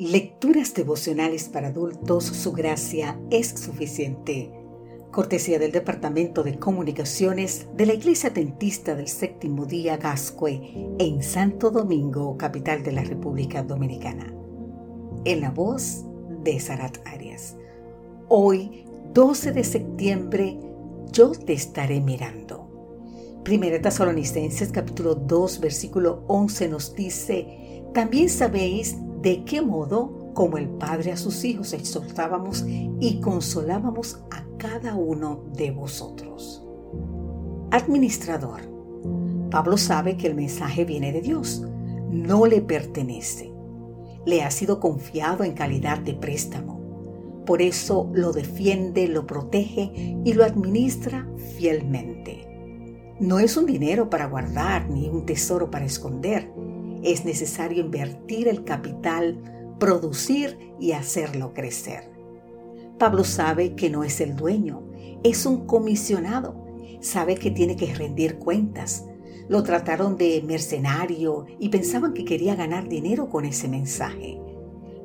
Lecturas devocionales para adultos, su gracia es suficiente. Cortesía del Departamento de Comunicaciones de la Iglesia Dentista del Séptimo Día Gascue en Santo Domingo, capital de la República Dominicana. En la voz de Sarat Arias. Hoy, 12 de septiembre, yo te estaré mirando. Primera Tesalonicenses capítulo 2 versículo 11 nos dice, también sabéis de qué modo, como el Padre a sus hijos, exhortábamos y consolábamos a cada uno de vosotros. Administrador. Pablo sabe que el mensaje viene de Dios, no le pertenece. Le ha sido confiado en calidad de préstamo. Por eso lo defiende, lo protege y lo administra fielmente. No es un dinero para guardar ni un tesoro para esconder. Es necesario invertir el capital, producir y hacerlo crecer. Pablo sabe que no es el dueño, es un comisionado. Sabe que tiene que rendir cuentas. Lo trataron de mercenario y pensaban que quería ganar dinero con ese mensaje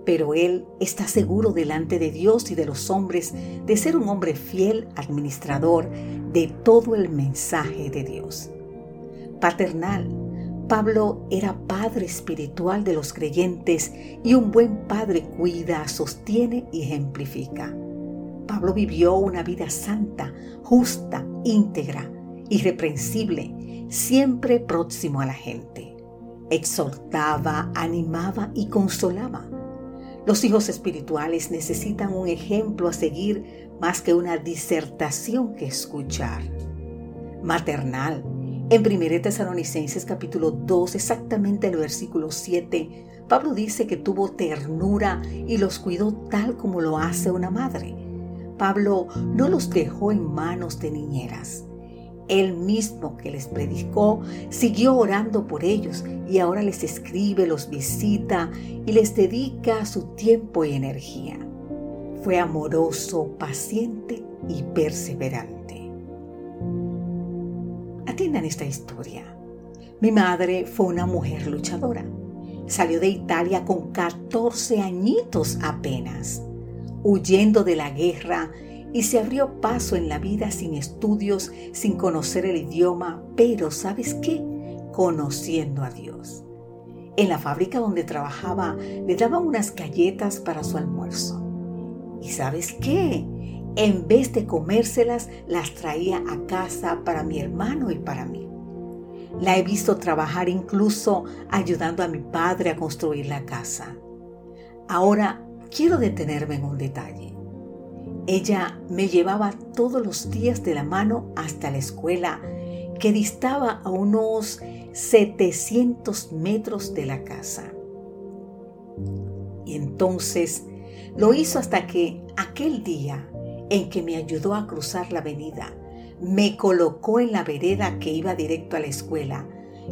pero él está seguro delante de Dios y de los hombres de ser un hombre fiel administrador de todo el mensaje de Dios. Paternal, Pablo era padre espiritual de los creyentes y un buen padre cuida, sostiene y ejemplifica. Pablo vivió una vida santa, justa, íntegra, irreprensible, siempre próximo a la gente. Exhortaba, animaba y consolaba los hijos espirituales necesitan un ejemplo a seguir más que una disertación que escuchar. Maternal. En 1 Tesalonicenses capítulo 2, exactamente el versículo 7, Pablo dice que tuvo ternura y los cuidó tal como lo hace una madre. Pablo no los dejó en manos de niñeras. Él mismo que les predicó siguió orando por ellos y ahora les escribe, los visita y les dedica su tiempo y energía. Fue amoroso, paciente y perseverante. Atiendan esta historia. Mi madre fue una mujer luchadora. Salió de Italia con 14 añitos apenas, huyendo de la guerra y se abrió paso en la vida sin estudios, sin conocer el idioma, pero ¿sabes qué? Conociendo a Dios. En la fábrica donde trabajaba le daban unas galletas para su almuerzo. ¿Y sabes qué? En vez de comérselas, las traía a casa para mi hermano y para mí. La he visto trabajar incluso ayudando a mi padre a construir la casa. Ahora quiero detenerme en un detalle. Ella me llevaba todos los días de la mano hasta la escuela, que distaba a unos 700 metros de la casa. Y entonces lo hizo hasta que aquel día en que me ayudó a cruzar la avenida, me colocó en la vereda que iba directo a la escuela,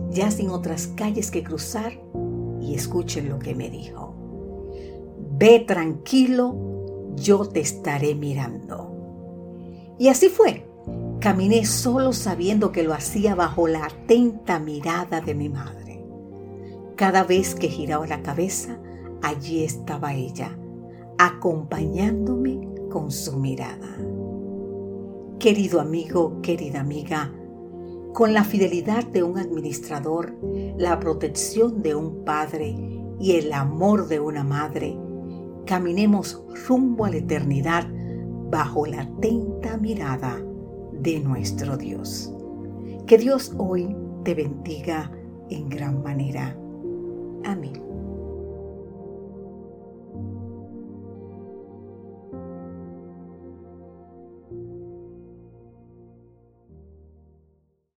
ya sin otras calles que cruzar, y escuchen lo que me dijo. Ve tranquilo yo te estaré mirando. Y así fue. Caminé solo sabiendo que lo hacía bajo la atenta mirada de mi madre. Cada vez que giraba la cabeza, allí estaba ella, acompañándome con su mirada. Querido amigo, querida amiga, con la fidelidad de un administrador, la protección de un padre y el amor de una madre, caminemos rumbo a la eternidad bajo la atenta mirada de nuestro Dios. Que Dios hoy te bendiga en gran manera. Amén.